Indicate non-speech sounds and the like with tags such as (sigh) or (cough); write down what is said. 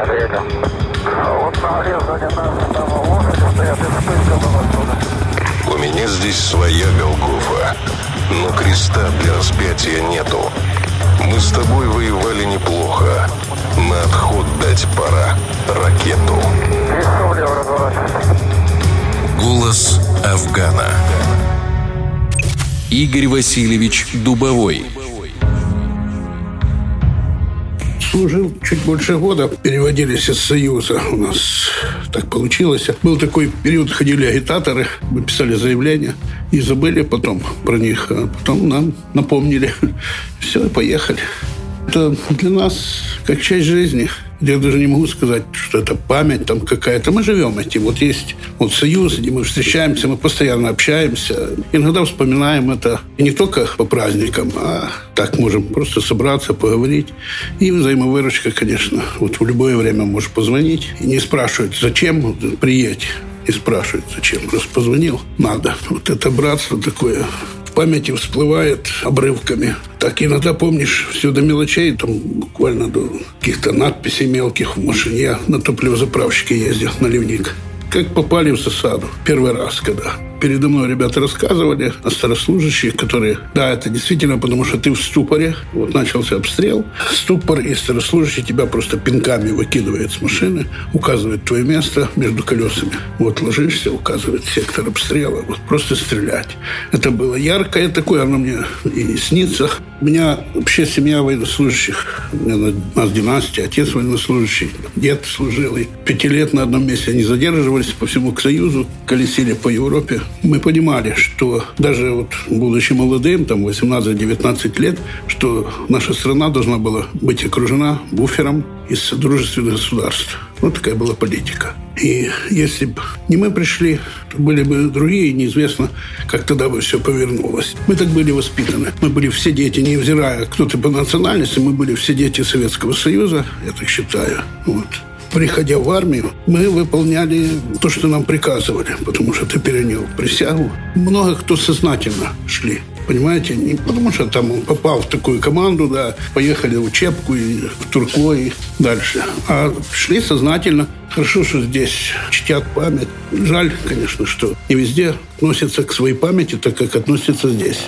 У меня здесь своя Голгофа, но креста для распятия нету. Мы с тобой воевали неплохо. На отход дать пора ракету. Голос Афгана. Игорь Васильевич Дубовой. Служил чуть больше года. Переводились из Союза. У нас так получилось. Был такой период, ходили агитаторы, мы писали заявления и забыли потом про них. А потом нам напомнили. (laughs) Все, поехали. Это для нас как часть жизни. Я даже не могу сказать, что это память там какая-то. Мы живем этим. Вот есть вот союз, где мы встречаемся, мы постоянно общаемся. Иногда вспоминаем это и не только по праздникам, а так можем просто собраться, поговорить. И взаимовыручка, конечно. Вот в любое время можешь позвонить и не спрашивать, зачем приедь. И спрашивать, зачем. Раз позвонил, надо. Вот это братство такое памяти всплывает обрывками. Так иногда помнишь все до мелочей, там буквально до каких-то надписей мелких в машине. Я на топливозаправщике ездил, на ливник. Как попали в засаду. Первый раз, когда передо мной ребята рассказывали о старослужащих, которые... Да, это действительно потому, что ты в ступоре. Вот начался обстрел. Ступор и старослужащий тебя просто пинками выкидывает с машины, указывает твое место между колесами. Вот ложишься, указывает сектор обстрела. Вот просто стрелять. Это было яркое такое, оно мне и снится. У меня вообще семья военнослужащих. У меня нас династия, отец военнослужащий, дед служил. И пяти лет на одном месте они задерживались по всему к Союзу, колесили по Европе мы понимали, что даже вот будучи молодым, там 18-19 лет, что наша страна должна была быть окружена буфером из дружественных государств. Вот такая была политика. И если бы не мы пришли, то были бы другие, неизвестно, как тогда бы все повернулось. Мы так были воспитаны. Мы были все дети, невзирая, кто ты по национальности, мы были все дети Советского Союза, я так считаю. Вот приходя в армию, мы выполняли то, что нам приказывали, потому что ты перенял присягу. Много кто сознательно шли понимаете? Не потому что там он попал в такую команду, да, поехали в учебку и в Туркло и дальше. А шли сознательно. Хорошо, что здесь чтят память. Жаль, конечно, что не везде относятся к своей памяти так, как относятся здесь.